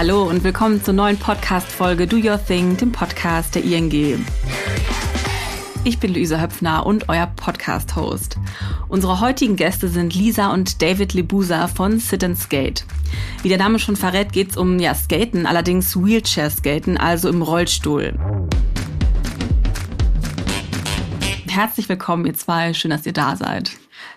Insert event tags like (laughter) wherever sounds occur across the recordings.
Hallo und willkommen zur neuen Podcast-Folge Do Your Thing, dem Podcast der ING. Ich bin Luisa Höpfner und euer Podcast-Host. Unsere heutigen Gäste sind Lisa und David Lebusa von Sit and Skate. Wie der Name schon verrät, geht es um ja, Skaten, allerdings Wheelchair-Skaten, also im Rollstuhl. Herzlich willkommen, ihr zwei. Schön, dass ihr da seid.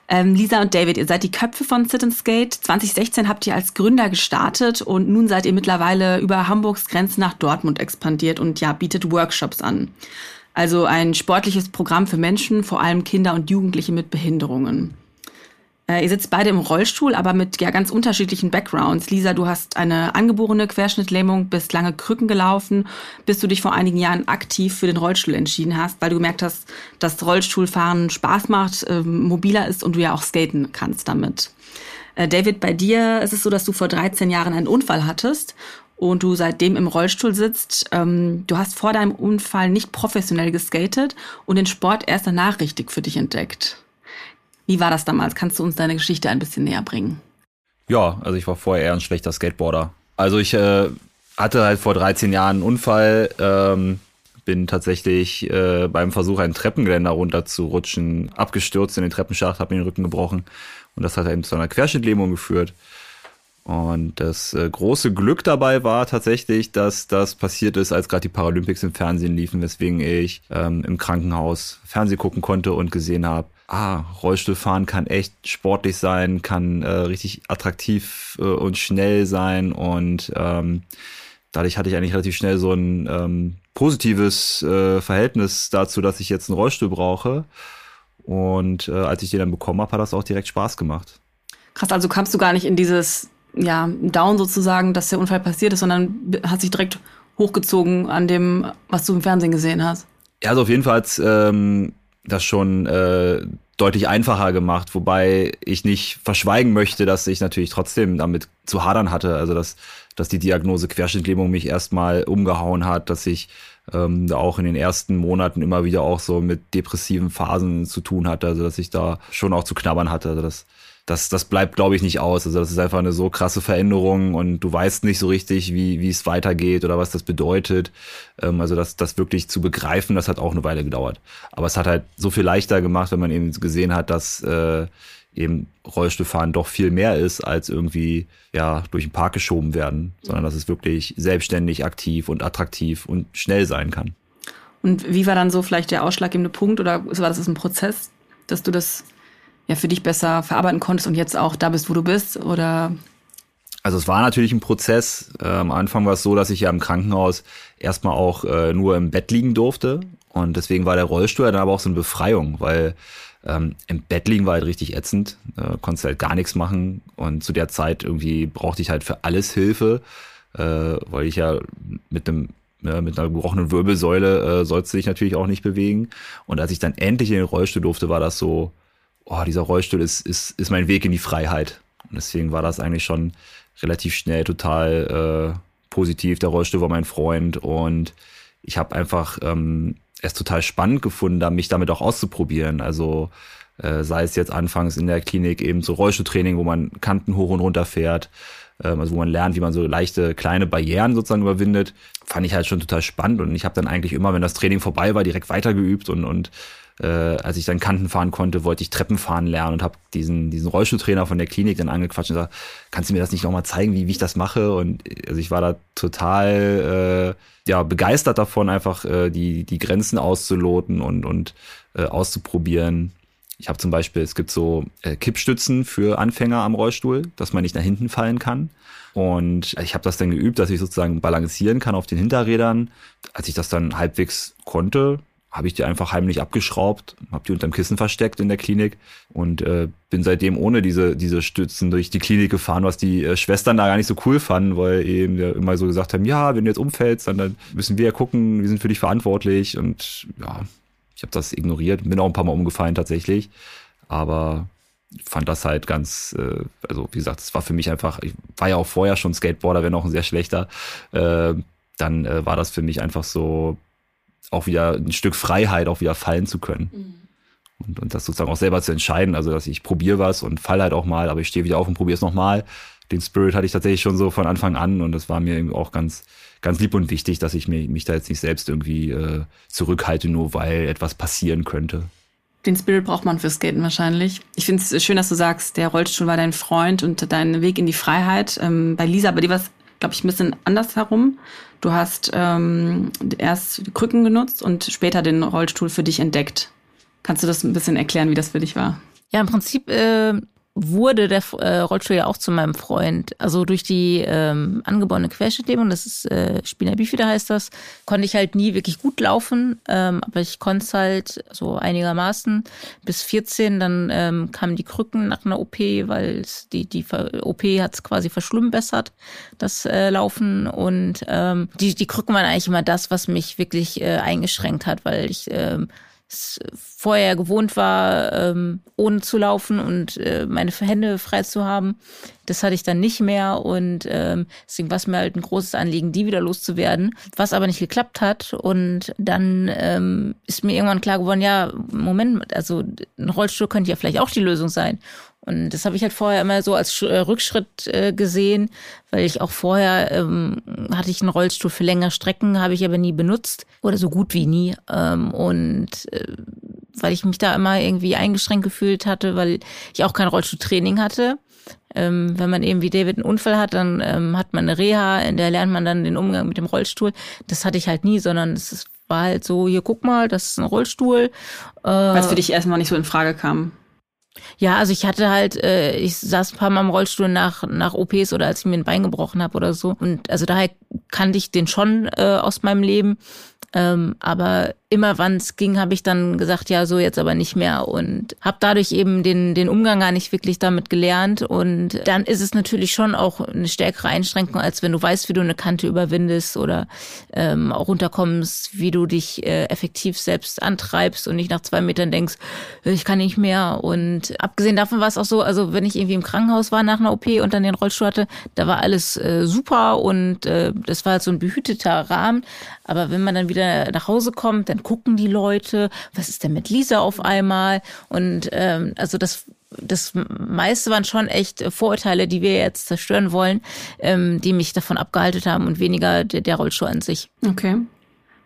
Ähm, Lisa und David, ihr seid die Köpfe von Sit and Skate. 2016 habt ihr als Gründer gestartet und nun seid ihr mittlerweile über Hamburgs Grenzen nach Dortmund expandiert und ja, bietet Workshops an. Also ein sportliches Programm für Menschen, vor allem Kinder und Jugendliche mit Behinderungen. Äh, ihr sitzt beide im Rollstuhl, aber mit ja ganz unterschiedlichen Backgrounds. Lisa, du hast eine angeborene Querschnittlähmung, bist lange Krücken gelaufen, bis du dich vor einigen Jahren aktiv für den Rollstuhl entschieden hast, weil du gemerkt hast, dass Rollstuhlfahren Spaß macht, äh, mobiler ist und du ja auch skaten kannst damit. Äh, David, bei dir ist es so, dass du vor 13 Jahren einen Unfall hattest und du seitdem im Rollstuhl sitzt. Ähm, du hast vor deinem Unfall nicht professionell geskatet und den Sport erst danach richtig für dich entdeckt. Wie war das damals? Kannst du uns deine Geschichte ein bisschen näher bringen? Ja, also ich war vorher eher ein schlechter Skateboarder. Also ich äh, hatte halt vor 13 Jahren einen Unfall, ähm, bin tatsächlich äh, beim Versuch, ein Treppengeländer runterzurutschen, abgestürzt in den Treppenschacht, habe mir den Rücken gebrochen und das hat eben zu einer Querschnittlähmung geführt. Und das äh, große Glück dabei war tatsächlich, dass das passiert ist, als gerade die Paralympics im Fernsehen liefen, weswegen ich ähm, im Krankenhaus Fernsehen gucken konnte und gesehen habe, ah, Rollstuhlfahren kann echt sportlich sein, kann äh, richtig attraktiv äh, und schnell sein und ähm, dadurch hatte ich eigentlich relativ schnell so ein ähm, positives äh, Verhältnis dazu, dass ich jetzt einen Rollstuhl brauche. Und äh, als ich den dann bekommen habe, hat das auch direkt Spaß gemacht. Krass, also kamst du gar nicht in dieses ja, Down sozusagen, dass der Unfall passiert ist, sondern hat sich direkt hochgezogen an dem, was du im Fernsehen gesehen hast. Ja, also auf jeden Fall ähm, das schon äh, deutlich einfacher gemacht, wobei ich nicht verschweigen möchte, dass ich natürlich trotzdem damit zu hadern hatte. Also dass, dass die Diagnose Querschnittlähmung mich erstmal umgehauen hat, dass ich ähm, da auch in den ersten Monaten immer wieder auch so mit depressiven Phasen zu tun hatte, also dass ich da schon auch zu knabbern hatte. Also das das, das bleibt, glaube ich, nicht aus. Also das ist einfach eine so krasse Veränderung und du weißt nicht so richtig, wie, wie es weitergeht oder was das bedeutet. Ähm, also das, das wirklich zu begreifen, das hat auch eine Weile gedauert. Aber es hat halt so viel leichter gemacht, wenn man eben gesehen hat, dass äh, eben Rollstuhlfahren doch viel mehr ist, als irgendwie ja durch den Park geschoben werden, sondern dass es wirklich selbstständig, aktiv und attraktiv und schnell sein kann. Und wie war dann so vielleicht der ausschlaggebende Punkt oder war das ein Prozess, dass du das ja für dich besser verarbeiten konntest und jetzt auch da bist, wo du bist? Oder? Also es war natürlich ein Prozess. Äh, am Anfang war es so, dass ich ja im Krankenhaus erstmal auch äh, nur im Bett liegen durfte. Und deswegen war der Rollstuhl dann aber auch so eine Befreiung, weil ähm, im Bett liegen war halt richtig ätzend. Äh, konntest halt gar nichts machen. Und zu der Zeit irgendwie brauchte ich halt für alles Hilfe, äh, weil ich ja mit einem ja, mit einer gebrochenen Wirbelsäule äh, sollst du dich natürlich auch nicht bewegen. Und als ich dann endlich in den Rollstuhl durfte, war das so, oh, dieser Rollstuhl ist, ist, ist mein Weg in die Freiheit. Und deswegen war das eigentlich schon relativ schnell total äh, positiv. Der Rollstuhl war mein Freund und ich habe einfach ähm, es total spannend gefunden, da mich damit auch auszuprobieren. Also äh, sei es jetzt anfangs in der Klinik eben so Rollstuhltraining, wo man Kanten hoch und runter fährt, ähm, also wo man lernt, wie man so leichte kleine Barrieren sozusagen überwindet, fand ich halt schon total spannend und ich habe dann eigentlich immer, wenn das Training vorbei war, direkt weitergeübt und und äh, als ich dann Kanten fahren konnte, wollte ich Treppen fahren lernen und habe diesen, diesen Rollstuhltrainer von der Klinik dann angequatscht und gesagt, kannst du mir das nicht nochmal zeigen, wie, wie ich das mache? Und also ich war da total äh, ja, begeistert davon, einfach äh, die, die Grenzen auszuloten und, und äh, auszuprobieren. Ich habe zum Beispiel, es gibt so äh, Kippstützen für Anfänger am Rollstuhl, dass man nicht nach hinten fallen kann. Und ich habe das dann geübt, dass ich sozusagen balancieren kann auf den Hinterrädern. Als ich das dann halbwegs konnte, habe ich die einfach heimlich abgeschraubt, habe die unterm Kissen versteckt in der Klinik und äh, bin seitdem ohne diese diese Stützen durch die Klinik gefahren, was die äh, Schwestern da gar nicht so cool fanden, weil eben ja immer so gesagt haben, ja, wenn du jetzt umfällst, dann, dann müssen wir ja gucken, wir sind für dich verantwortlich und ja, ich habe das ignoriert, bin auch ein paar Mal umgefallen tatsächlich, aber fand das halt ganz, äh, also wie gesagt, es war für mich einfach, ich war ja auch vorher schon Skateboarder, wenn auch ein sehr schlechter, äh, dann äh, war das für mich einfach so auch wieder ein Stück Freiheit auch wieder fallen zu können. Mhm. Und, und das sozusagen auch selber zu entscheiden, also dass ich probiere was und fall halt auch mal, aber ich stehe wieder auf und probiere es nochmal. Den Spirit hatte ich tatsächlich schon so von Anfang an und das war mir eben auch ganz, ganz lieb und wichtig, dass ich mich, mich da jetzt nicht selbst irgendwie äh, zurückhalte, nur weil etwas passieren könnte. Den Spirit braucht man fürs Skaten wahrscheinlich. Ich finde es schön, dass du sagst, der Rollstuhl war dein Freund und dein Weg in die Freiheit. Ähm, bei Lisa, bei dir war es, glaube ich, ein bisschen anders herum. Du hast ähm, erst Krücken genutzt und später den Rollstuhl für dich entdeckt. Kannst du das ein bisschen erklären, wie das für dich war? Ja, im Prinzip äh, wurde der äh, Rollstuhl ja auch zu meinem Freund. Also durch die ähm, angeborene Querschnittlähmung, das ist äh, Spina bifida heißt das, konnte ich halt nie wirklich gut laufen, ähm, aber ich konnte es halt so einigermaßen bis 14. Dann ähm, kamen die Krücken nach einer OP, weil die die OP hat es quasi verschlimmbessert, das äh, Laufen und ähm, die die Krücken waren eigentlich immer das, was mich wirklich äh, eingeschränkt hat, weil ich ähm, vorher gewohnt war, ähm, ohne zu laufen und äh, meine Hände frei zu haben. Das hatte ich dann nicht mehr und ähm, deswegen war es mir halt ein großes Anliegen, die wieder loszuwerden, was aber nicht geklappt hat. Und dann ähm, ist mir irgendwann klar geworden, ja, Moment, also ein Rollstuhl könnte ja vielleicht auch die Lösung sein. Und das habe ich halt vorher immer so als äh, Rückschritt äh, gesehen, weil ich auch vorher ähm, hatte ich einen Rollstuhl für längere Strecken, habe ich aber nie benutzt oder so gut wie nie. Ähm, und äh, weil ich mich da immer irgendwie eingeschränkt gefühlt hatte, weil ich auch kein Rollstuhltraining hatte. Ähm, wenn man eben wie David einen Unfall hat, dann ähm, hat man eine Reha, in der lernt man dann den Umgang mit dem Rollstuhl. Das hatte ich halt nie, sondern es war halt so, hier guck mal, das ist ein Rollstuhl. Äh, Was für dich erstmal nicht so in Frage kam. Ja, also ich hatte halt, äh, ich saß ein paar Mal im Rollstuhl nach, nach OPs oder als ich mir ein Bein gebrochen habe oder so. Und also daher kannte ich den schon äh, aus meinem Leben. Ähm, aber immer wann es ging, habe ich dann gesagt, ja, so jetzt aber nicht mehr und habe dadurch eben den, den Umgang gar nicht wirklich damit gelernt. Und dann ist es natürlich schon auch eine stärkere Einschränkung, als wenn du weißt, wie du eine Kante überwindest oder ähm, auch runterkommst, wie du dich äh, effektiv selbst antreibst und nicht nach zwei Metern denkst, ich kann nicht mehr. Und abgesehen davon war es auch so, also wenn ich irgendwie im Krankenhaus war nach einer OP und dann den Rollstuhl hatte, da war alles äh, super und äh, das war halt so ein behüteter Rahmen. Aber wenn man dann wieder nach Hause kommt, dann gucken die Leute, was ist denn mit Lisa auf einmal? Und ähm, also das das meiste waren schon echt Vorurteile, die wir jetzt zerstören wollen, ähm, die mich davon abgehalten haben und weniger der, der Rollschuh an sich. Okay.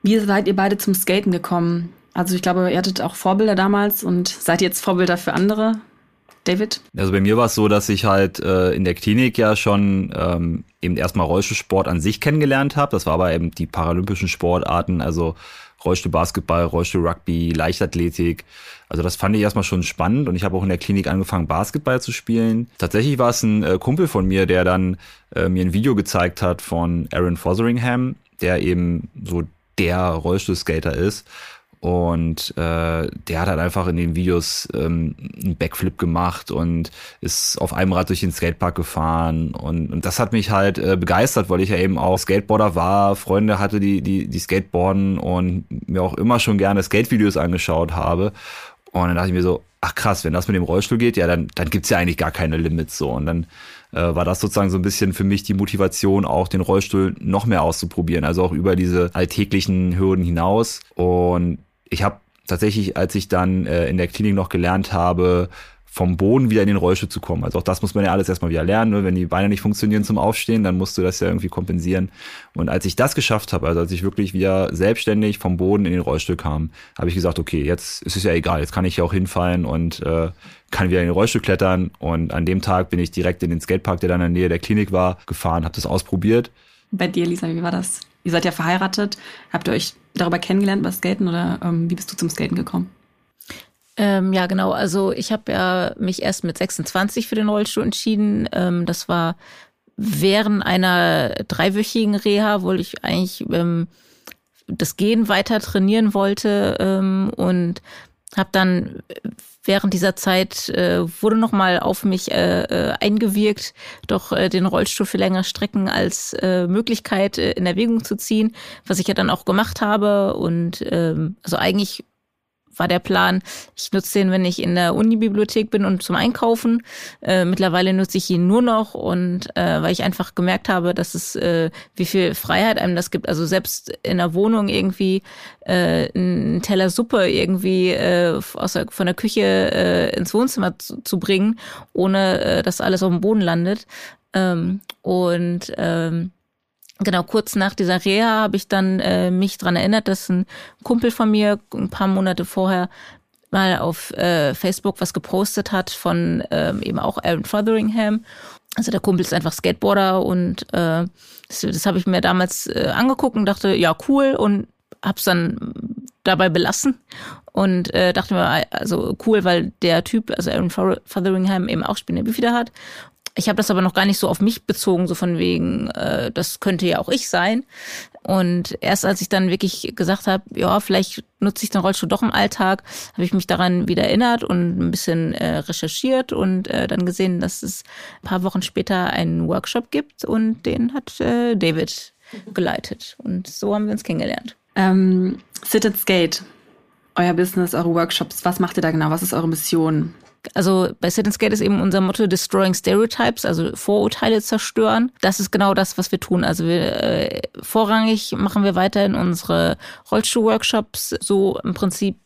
Wie seid ihr beide zum Skaten gekommen? Also ich glaube, ihr hattet auch Vorbilder damals und seid jetzt Vorbilder für andere? David? Also bei mir war es so, dass ich halt äh, in der Klinik ja schon ähm, eben erstmal Rollstuhlsport an sich kennengelernt habe. Das war aber eben die paralympischen Sportarten, also Rollstuhl Basketball, Rollstuhl Rugby, Leichtathletik. Also das fand ich erstmal schon spannend und ich habe auch in der Klinik angefangen, Basketball zu spielen. Tatsächlich war es ein äh, Kumpel von mir, der dann äh, mir ein Video gezeigt hat von Aaron Fotheringham, der eben so der Rollstuhlskater ist. Und äh, der hat halt einfach in den Videos ähm, einen Backflip gemacht und ist auf einem Rad durch den Skatepark gefahren. Und, und das hat mich halt äh, begeistert, weil ich ja eben auch Skateboarder war, Freunde hatte, die, die, die Skateboarden und mir auch immer schon gerne Skatevideos angeschaut habe. Und dann dachte ich mir so, ach krass, wenn das mit dem Rollstuhl geht, ja, dann, dann gibt's ja eigentlich gar keine Limits so. Und dann äh, war das sozusagen so ein bisschen für mich die Motivation, auch den Rollstuhl noch mehr auszuprobieren, also auch über diese alltäglichen Hürden hinaus. Und ich habe tatsächlich, als ich dann äh, in der Klinik noch gelernt habe, vom Boden wieder in den Rollstuhl zu kommen. Also auch das muss man ja alles erstmal wieder lernen. Ne? Wenn die Beine nicht funktionieren zum Aufstehen, dann musst du das ja irgendwie kompensieren. Und als ich das geschafft habe, also als ich wirklich wieder selbstständig vom Boden in den Rollstuhl kam, habe ich gesagt, okay, jetzt ist es ja egal, jetzt kann ich ja auch hinfallen und äh, kann wieder in den Rollstuhl klettern. Und an dem Tag bin ich direkt in den Skatepark, der dann in der Nähe der Klinik war, gefahren, habe das ausprobiert. Bei dir, Lisa, wie war das? Ihr seid ja verheiratet. Habt ihr euch darüber kennengelernt, was Skaten oder ähm, wie bist du zum Skaten gekommen? Ähm, ja, genau. Also ich habe ja mich erst mit 26 für den Rollstuhl entschieden. Ähm, das war während einer dreiwöchigen Reha, wo ich eigentlich ähm, das Gehen weiter trainieren wollte ähm, und habe dann während dieser Zeit äh, wurde nochmal auf mich äh, äh, eingewirkt, doch äh, den Rollstuhl für längere Strecken als äh, Möglichkeit äh, in Erwägung zu ziehen, was ich ja dann auch gemacht habe. Und ähm, also eigentlich war der Plan, ich nutze den, wenn ich in der Unibibliothek bin und zum Einkaufen. Äh, mittlerweile nutze ich ihn nur noch und äh, weil ich einfach gemerkt habe, dass es äh, wie viel Freiheit einem das gibt. Also selbst in der Wohnung irgendwie äh, einen Teller Suppe irgendwie äh, aus der, von der Küche äh, ins Wohnzimmer zu, zu bringen, ohne äh, dass alles auf dem Boden landet. Ähm, und ähm, Genau, kurz nach dieser Reha habe ich dann äh, mich dran erinnert, dass ein Kumpel von mir ein paar Monate vorher mal auf äh, Facebook was gepostet hat von ähm, eben auch Aaron Fotheringham. Also der Kumpel ist einfach Skateboarder und äh, das, das habe ich mir damals äh, angeguckt und dachte, ja cool und habe es dann dabei belassen und äh, dachte mir, also cool, weil der Typ, also Aaron Fotheringham eben auch Spiele wieder hat ich habe das aber noch gar nicht so auf mich bezogen, so von wegen, äh, das könnte ja auch ich sein. Und erst als ich dann wirklich gesagt habe, ja, vielleicht nutze ich den Rollstuhl doch im Alltag, habe ich mich daran wieder erinnert und ein bisschen äh, recherchiert und äh, dann gesehen, dass es ein paar Wochen später einen Workshop gibt und den hat äh, David geleitet. Und so haben wir uns kennengelernt. Ähm, Sit and Skate, euer Business, eure Workshops, was macht ihr da genau? Was ist eure Mission? Also bei Sit and Skate ist eben unser Motto Destroying Stereotypes, also Vorurteile zerstören. Das ist genau das, was wir tun. Also wir äh, vorrangig machen wir weiterhin unsere Rollstuhl-Workshops so im Prinzip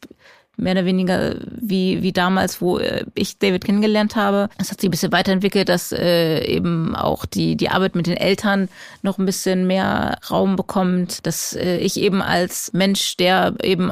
mehr oder weniger wie, wie damals, wo äh, ich David kennengelernt habe. Es hat sich ein bisschen weiterentwickelt, dass äh, eben auch die, die Arbeit mit den Eltern noch ein bisschen mehr Raum bekommt, dass äh, ich eben als Mensch, der eben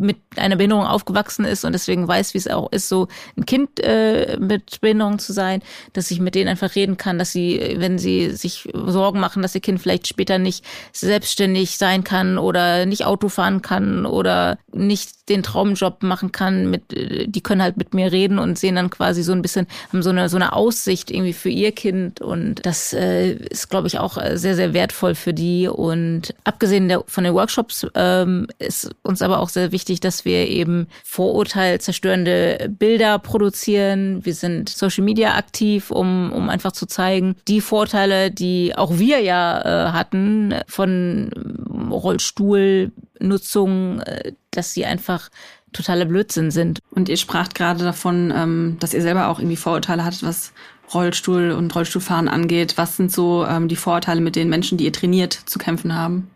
mit einer Behinderung aufgewachsen ist und deswegen weiß, wie es auch ist, so ein Kind äh, mit Behinderung zu sein, dass ich mit denen einfach reden kann, dass sie, wenn sie sich Sorgen machen, dass ihr Kind vielleicht später nicht selbstständig sein kann oder nicht Auto fahren kann oder nicht den Traumjob machen kann, mit, die können halt mit mir reden und sehen dann quasi so ein bisschen, haben so eine, so eine Aussicht irgendwie für ihr Kind und das äh, ist, glaube ich, auch sehr, sehr wertvoll für die und abgesehen der, von den Workshops ähm, ist uns aber auch sehr wichtig, dass wir eben vorurteilzerstörende Bilder produzieren. Wir sind Social Media aktiv, um, um einfach zu zeigen, die Vorteile, die auch wir ja äh, hatten von Rollstuhlnutzung, äh, dass sie einfach totaler Blödsinn sind. Und ihr spracht gerade davon, ähm, dass ihr selber auch irgendwie Vorurteile hattet, was Rollstuhl und Rollstuhlfahren angeht. Was sind so ähm, die Vorurteile, mit den Menschen, die ihr trainiert, zu kämpfen haben?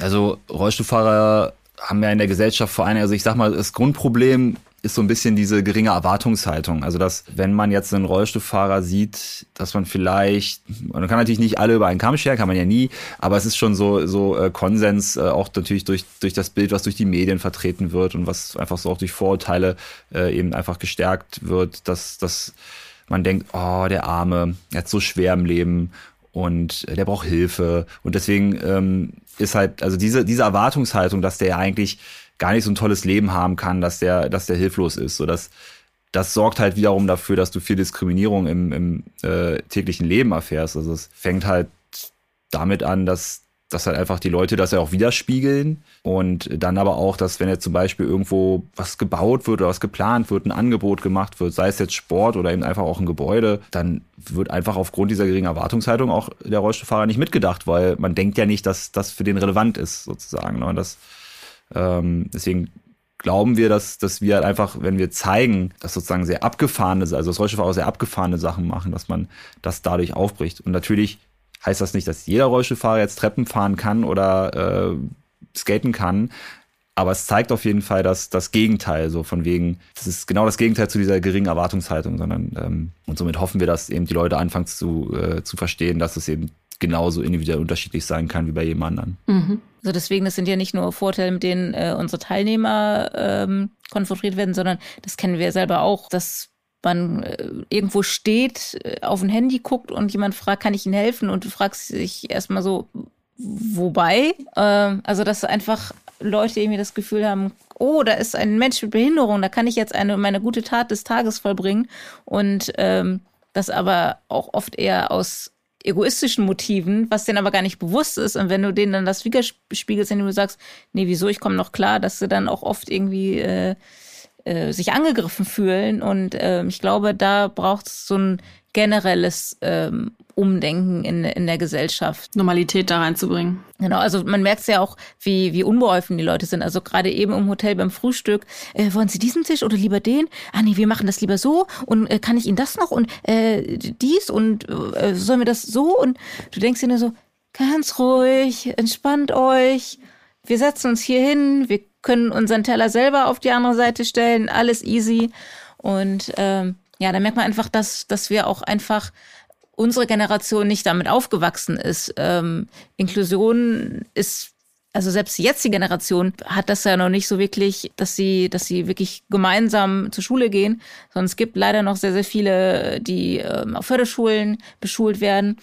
Also Rollstuhlfahrer haben ja in der Gesellschaft vor allem, also ich sag mal, das Grundproblem ist so ein bisschen diese geringe Erwartungshaltung. Also, dass wenn man jetzt einen Rollstuhlfahrer sieht, dass man vielleicht, man kann natürlich nicht alle über einen Kamm scheren, kann man ja nie, aber es ist schon so, so äh, Konsens, äh, auch natürlich durch, durch das Bild, was durch die Medien vertreten wird und was einfach so auch durch Vorurteile äh, eben einfach gestärkt wird, dass, dass man denkt, oh, der Arme, er hat so schwer im Leben und der braucht Hilfe. Und deswegen ähm, ist halt, also diese, diese Erwartungshaltung, dass der eigentlich gar nicht so ein tolles Leben haben kann, dass der, dass der hilflos ist. So dass das sorgt halt wiederum dafür, dass du viel Diskriminierung im, im äh, täglichen Leben erfährst. Also es fängt halt damit an, dass dass halt einfach die Leute das ja auch widerspiegeln und dann aber auch, dass wenn jetzt zum Beispiel irgendwo was gebaut wird oder was geplant wird, ein Angebot gemacht wird, sei es jetzt Sport oder eben einfach auch ein Gebäude, dann wird einfach aufgrund dieser geringen Erwartungshaltung auch der Rollstuhlfahrer nicht mitgedacht, weil man denkt ja nicht, dass das für den relevant ist sozusagen. Ne? Das, ähm, deswegen glauben wir, dass, dass wir halt einfach, wenn wir zeigen, dass sozusagen sehr abgefahrene, also das Rollstuhlfahrer sehr abgefahrene Sachen machen, dass man das dadurch aufbricht. Und natürlich heißt das nicht, dass jeder Rollstuhlfahrer jetzt Treppen fahren kann oder äh, skaten kann. Aber es zeigt auf jeden Fall dass das Gegenteil, so von wegen, das ist genau das Gegenteil zu dieser geringen Erwartungshaltung, sondern ähm, und somit hoffen wir, dass eben die Leute anfangen zu, äh, zu verstehen, dass es eben genauso individuell unterschiedlich sein kann wie bei jedem anderen. Mhm. Also deswegen, das sind ja nicht nur Vorteile, mit denen äh, unsere Teilnehmer ähm, konfrontiert werden, sondern das kennen wir selber auch, dass man äh, irgendwo steht, äh, auf ein Handy guckt und jemand fragt, kann ich Ihnen helfen? Und du fragst dich erstmal so, wobei? Ähm, also, dass einfach Leute irgendwie das Gefühl haben, oh, da ist ein Mensch mit Behinderung, da kann ich jetzt eine meine gute Tat des Tages vollbringen. Und ähm, das aber auch oft eher aus egoistischen Motiven, was denen aber gar nicht bewusst ist. Und wenn du denen dann das widerspiegelst, indem du sagst, nee, wieso, ich komme noch klar, dass sie dann auch oft irgendwie äh, äh, sich angegriffen fühlen. Und äh, ich glaube, da braucht es so ein generelles ähm, Umdenken in, in der Gesellschaft. Normalität da reinzubringen. Genau, also man merkt ja auch, wie, wie unbeholfen die Leute sind. Also gerade eben im Hotel beim Frühstück, äh, wollen Sie diesen Tisch oder lieber den? Ah nee, wir machen das lieber so und äh, kann ich Ihnen das noch und äh, dies und äh, sollen wir das so? Und du denkst dir nur so, ganz ruhig, entspannt euch. Wir setzen uns hier hin, wir können unseren Teller selber auf die andere Seite stellen, alles easy. Und ähm, ja, da merkt man einfach, dass, dass wir auch einfach unsere Generation nicht damit aufgewachsen ist. Ähm, Inklusion ist also selbst jetzt die Generation hat das ja noch nicht so wirklich, dass sie, dass sie wirklich gemeinsam zur Schule gehen, sondern es gibt leider noch sehr, sehr viele, die ähm, auf Förderschulen beschult werden.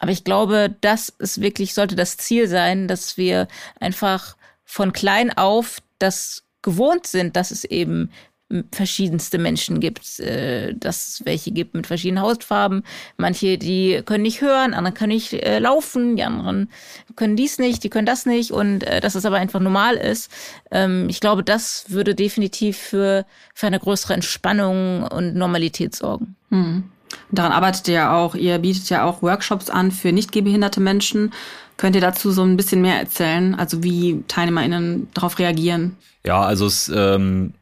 Aber ich glaube, das ist wirklich, sollte das Ziel sein, dass wir einfach von klein auf das gewohnt sind, dass es eben verschiedenste Menschen gibt, äh, dass es welche gibt mit verschiedenen Hautfarben. Manche, die können nicht hören, andere können nicht äh, laufen, die anderen können dies nicht, die können das nicht und äh, dass es aber einfach normal ist. Ähm, ich glaube, das würde definitiv für, für eine größere Entspannung und Normalität sorgen. Hm. Daran arbeitet ihr ja auch. Ihr bietet ja auch Workshops an für nicht gehbehinderte Menschen. Könnt ihr dazu so ein bisschen mehr erzählen? Also wie TeilnehmerInnen darauf reagieren? Ja, also es ähm,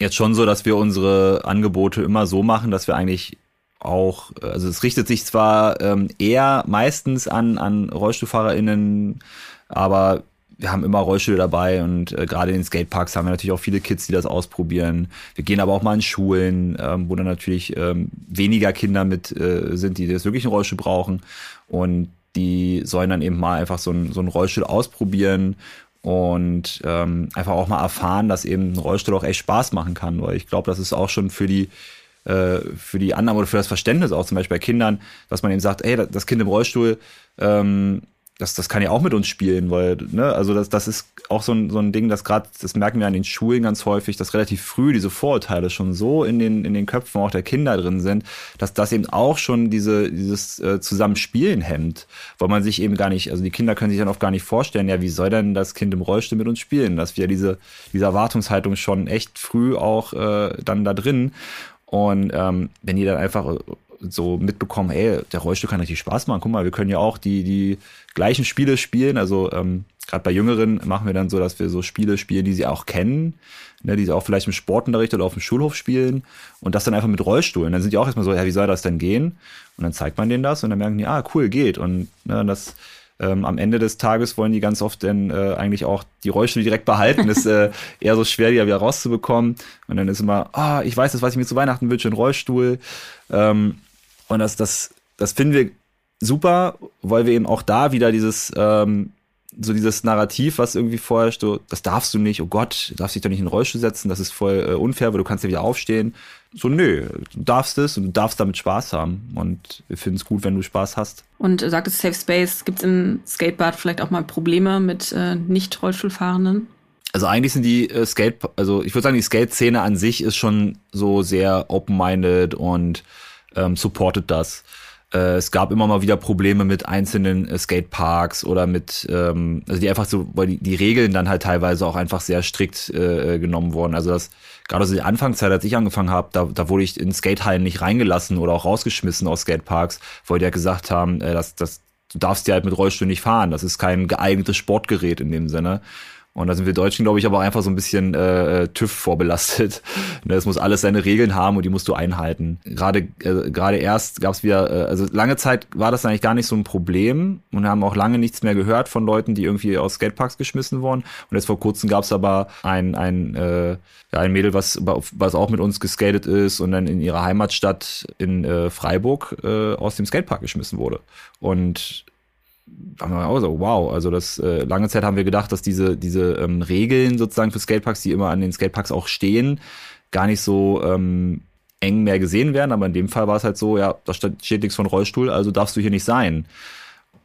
jetzt schon so, dass wir unsere Angebote immer so machen, dass wir eigentlich auch, also es richtet sich zwar ähm, eher meistens an, an RollstuhlfahrerInnen, aber wir haben immer Rollstühle dabei und äh, gerade in den Skateparks haben wir natürlich auch viele Kids, die das ausprobieren. Wir gehen aber auch mal in Schulen, ähm, wo dann natürlich ähm, weniger Kinder mit äh, sind, die das wirklich einen Rollstuhl brauchen. Und die sollen dann eben mal einfach so, ein, so einen Rollstuhl ausprobieren und ähm, einfach auch mal erfahren, dass eben ein Rollstuhl auch echt Spaß machen kann. Weil ich glaube, das ist auch schon für die äh, für die Annahme oder für das Verständnis auch zum Beispiel bei Kindern, dass man eben sagt, ey, das Kind im Rollstuhl ähm, das, das kann ja auch mit uns spielen, weil, ne, also das, das ist auch so ein, so ein Ding, das gerade, das merken wir an den Schulen ganz häufig, dass relativ früh diese Vorurteile schon so in den, in den Köpfen auch der Kinder drin sind, dass das eben auch schon diese, dieses äh, Zusammenspielen hemmt, weil man sich eben gar nicht, also die Kinder können sich dann oft gar nicht vorstellen, ja, wie soll denn das Kind im Rollstuhl mit uns spielen, dass wir diese, diese Erwartungshaltung schon echt früh auch äh, dann da drin. Und ähm, wenn die dann einfach so mitbekommen, ey, der Rollstuhl kann richtig Spaß machen. Guck mal, wir können ja auch die, die gleichen Spiele spielen. Also ähm, gerade bei Jüngeren machen wir dann so, dass wir so Spiele spielen, die sie auch kennen, ne, die sie auch vielleicht im Sportunterricht oder auf dem Schulhof spielen und das dann einfach mit Rollstuhlen. Dann sind die auch erstmal so, ja, wie soll das denn gehen? Und dann zeigt man denen das und dann merken die, ah, cool, geht. Und ne, das ähm, am Ende des Tages wollen die ganz oft dann äh, eigentlich auch die Rollstühle direkt behalten. ist äh, (laughs) eher so schwer, die ja wieder rauszubekommen. Und dann ist immer, ah, ich weiß das, was ich mir zu Weihnachten wünsche, ein Rollstuhl. Ähm, und das, das, das finden wir super, weil wir eben auch da wieder dieses, ähm, so dieses Narrativ, was irgendwie vorherrscht, so, das darfst du nicht, oh Gott, du darfst dich doch nicht in den Rollstuhl setzen, das ist voll äh, unfair, weil du kannst ja wieder aufstehen. So, nö, du darfst es und du darfst damit Spaß haben. Und wir finden es gut, wenn du Spaß hast. Und sagt es Safe Space, gibt es im Skatebad vielleicht auch mal Probleme mit äh, Nicht-Rollstuhlfahrenden? Also eigentlich sind die äh, Skate, also ich würde sagen, die Skate-Szene an sich ist schon so sehr open-minded und ähm, supportet das. Äh, es gab immer mal wieder Probleme mit einzelnen äh, Skateparks oder mit, ähm, also die einfach so, weil die, die Regeln dann halt teilweise auch einfach sehr strikt äh, genommen wurden. Also das, gerade so die Anfangszeit, als ich angefangen habe, da, da wurde ich in Skatehallen nicht reingelassen oder auch rausgeschmissen aus Skateparks, weil die ja gesagt haben, äh, dass, dass du darfst ja halt mit Rollstuhl nicht fahren. Das ist kein geeignetes Sportgerät in dem Sinne. Und da sind wir Deutschen, glaube ich, aber einfach so ein bisschen äh, TÜV vorbelastet. (laughs) Ne, es muss alles seine Regeln haben und die musst du einhalten. Gerade äh, gerade erst gab es wieder, äh, also lange Zeit war das eigentlich gar nicht so ein Problem und haben auch lange nichts mehr gehört von Leuten, die irgendwie aus Skateparks geschmissen wurden. Und jetzt vor kurzem gab es aber ein ein äh, ein Mädel, was was auch mit uns geskatet ist und dann in ihrer Heimatstadt in äh, Freiburg äh, aus dem Skatepark geschmissen wurde. Und haben wir auch so, wow, also das äh, lange Zeit haben wir gedacht, dass diese, diese ähm, Regeln sozusagen für Skateparks, die immer an den Skateparks auch stehen, gar nicht so ähm, eng mehr gesehen werden, aber in dem Fall war es halt so, ja, da steht nichts von Rollstuhl, also darfst du hier nicht sein.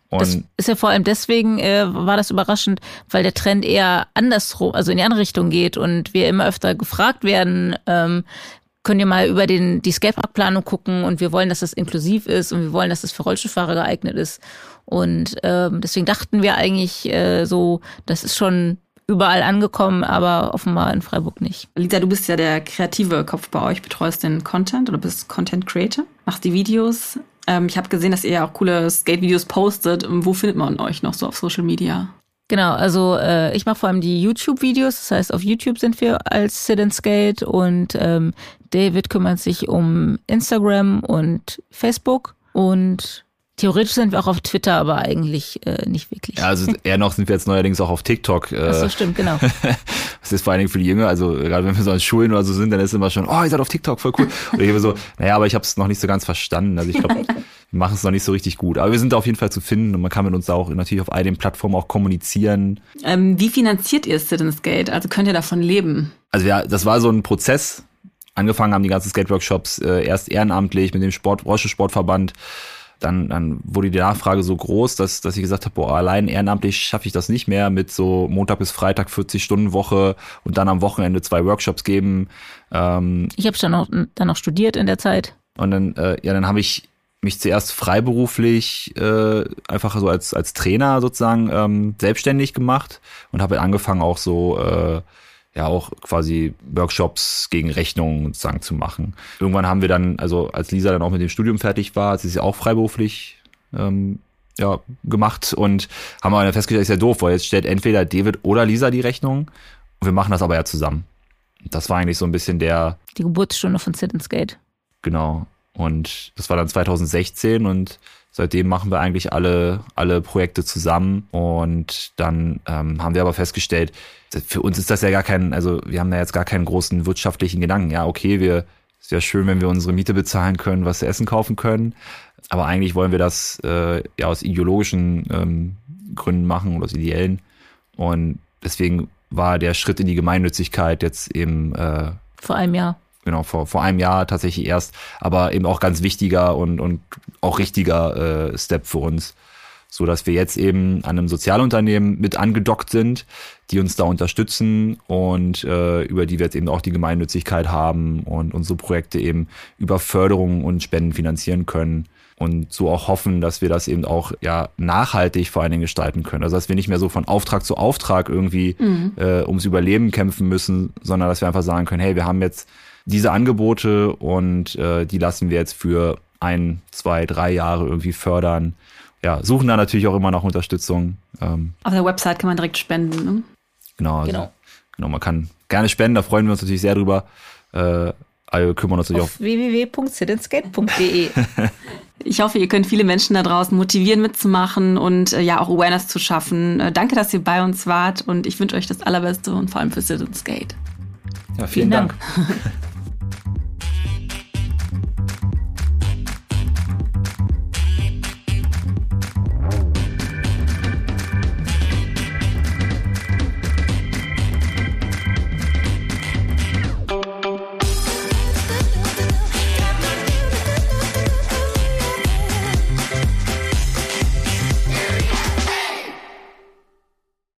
Und das ist ja vor allem deswegen äh, war das überraschend, weil der Trend eher andersrum, also in die andere Richtung geht und wir immer öfter gefragt werden, ähm, könnt ihr mal über den, die Skateparkplanung gucken und wir wollen, dass das inklusiv ist und wir wollen, dass das für Rollstuhlfahrer geeignet ist. Und ähm, deswegen dachten wir eigentlich äh, so, das ist schon überall angekommen, aber offenbar in Freiburg nicht. Lisa, du bist ja der kreative Kopf bei euch, betreust den Content oder bist Content Creator, machst die Videos. Ähm, ich habe gesehen, dass ihr ja auch coole Skate-Videos postet. Wo findet man euch noch so auf Social Media? Genau, also äh, ich mache vor allem die YouTube-Videos, das heißt auf YouTube sind wir als Sit and Skate und ähm, David kümmert sich um Instagram und Facebook und Theoretisch sind wir auch auf Twitter, aber eigentlich äh, nicht wirklich. Ja, also eher noch sind wir jetzt neuerdings auch auf TikTok. Äh, Ach so, stimmt, genau. (laughs) das ist vor allen Dingen für die Jünger, also gerade wenn wir so an Schulen oder so sind, dann ist immer schon, oh, ihr seid auf TikTok, voll cool. Und ich so, naja, aber ich habe es noch nicht so ganz verstanden. Also ich glaube, (laughs) wir machen es noch nicht so richtig gut. Aber wir sind da auf jeden Fall zu finden und man kann mit uns auch natürlich auf all den Plattformen auch kommunizieren. Ähm, wie finanziert ihr Citizens Gate? Also könnt ihr davon leben? Also ja, das war so ein Prozess. Angefangen haben die ganzen Skate-Workshops äh, erst ehrenamtlich mit dem Sport, Roche Sportverband dann, dann wurde die Nachfrage so groß, dass, dass ich gesagt habe, boah, allein ehrenamtlich schaffe ich das nicht mehr mit so Montag bis Freitag 40 Stunden Woche und dann am Wochenende zwei Workshops geben. Ähm, ich habe dann auch, dann auch studiert in der Zeit. Und dann, äh, ja, dann habe ich mich zuerst freiberuflich äh, einfach so als, als Trainer sozusagen ähm, selbstständig gemacht und habe angefangen auch so äh, ja auch quasi Workshops gegen Rechnungen sozusagen zu machen. Irgendwann haben wir dann, also als Lisa dann auch mit dem Studium fertig war, hat sie sich auch freiberuflich ähm, ja, gemacht und haben aber festgestellt, ist ja doof, weil jetzt stellt entweder David oder Lisa die Rechnung und wir machen das aber ja zusammen. Das war eigentlich so ein bisschen der... Die Geburtsstunde von Sit and Skate. Genau. Und das war dann 2016 und seitdem machen wir eigentlich alle, alle Projekte zusammen. Und dann ähm, haben wir aber festgestellt, für uns ist das ja gar kein, also wir haben da jetzt gar keinen großen wirtschaftlichen Gedanken. Ja, okay, wir, ist ja schön, wenn wir unsere Miete bezahlen können, was zu essen kaufen können. Aber eigentlich wollen wir das äh, ja aus ideologischen ähm, Gründen machen oder aus ideellen. Und deswegen war der Schritt in die Gemeinnützigkeit jetzt eben äh, vor einem Jahr genau, vor, vor einem Jahr tatsächlich erst, aber eben auch ganz wichtiger und, und auch richtiger äh, Step für uns. So dass wir jetzt eben an einem Sozialunternehmen mit angedockt sind, die uns da unterstützen und äh, über die wir jetzt eben auch die Gemeinnützigkeit haben und unsere Projekte eben über Förderungen und Spenden finanzieren können und so auch hoffen, dass wir das eben auch ja nachhaltig vor allen Dingen gestalten können. Also dass wir nicht mehr so von Auftrag zu Auftrag irgendwie mhm. äh, ums Überleben kämpfen müssen, sondern dass wir einfach sagen können, hey, wir haben jetzt diese Angebote und äh, die lassen wir jetzt für ein, zwei, drei Jahre irgendwie fördern. Ja, suchen da natürlich auch immer noch Unterstützung. Ähm, Auf der Website kann man direkt spenden. Ne? Genau, also, genau. genau. Man kann gerne spenden, da freuen wir uns natürlich sehr drüber. Äh, wir kümmern uns natürlich auf www.sitandskate.de. (laughs) Ich hoffe, ihr könnt viele Menschen da draußen motivieren, mitzumachen und äh, ja auch Awareness zu schaffen. Äh, danke, dass ihr bei uns wart und ich wünsche euch das Allerbeste und vor allem für Sit and Skate. Ja, vielen, vielen Dank. Dank. (laughs)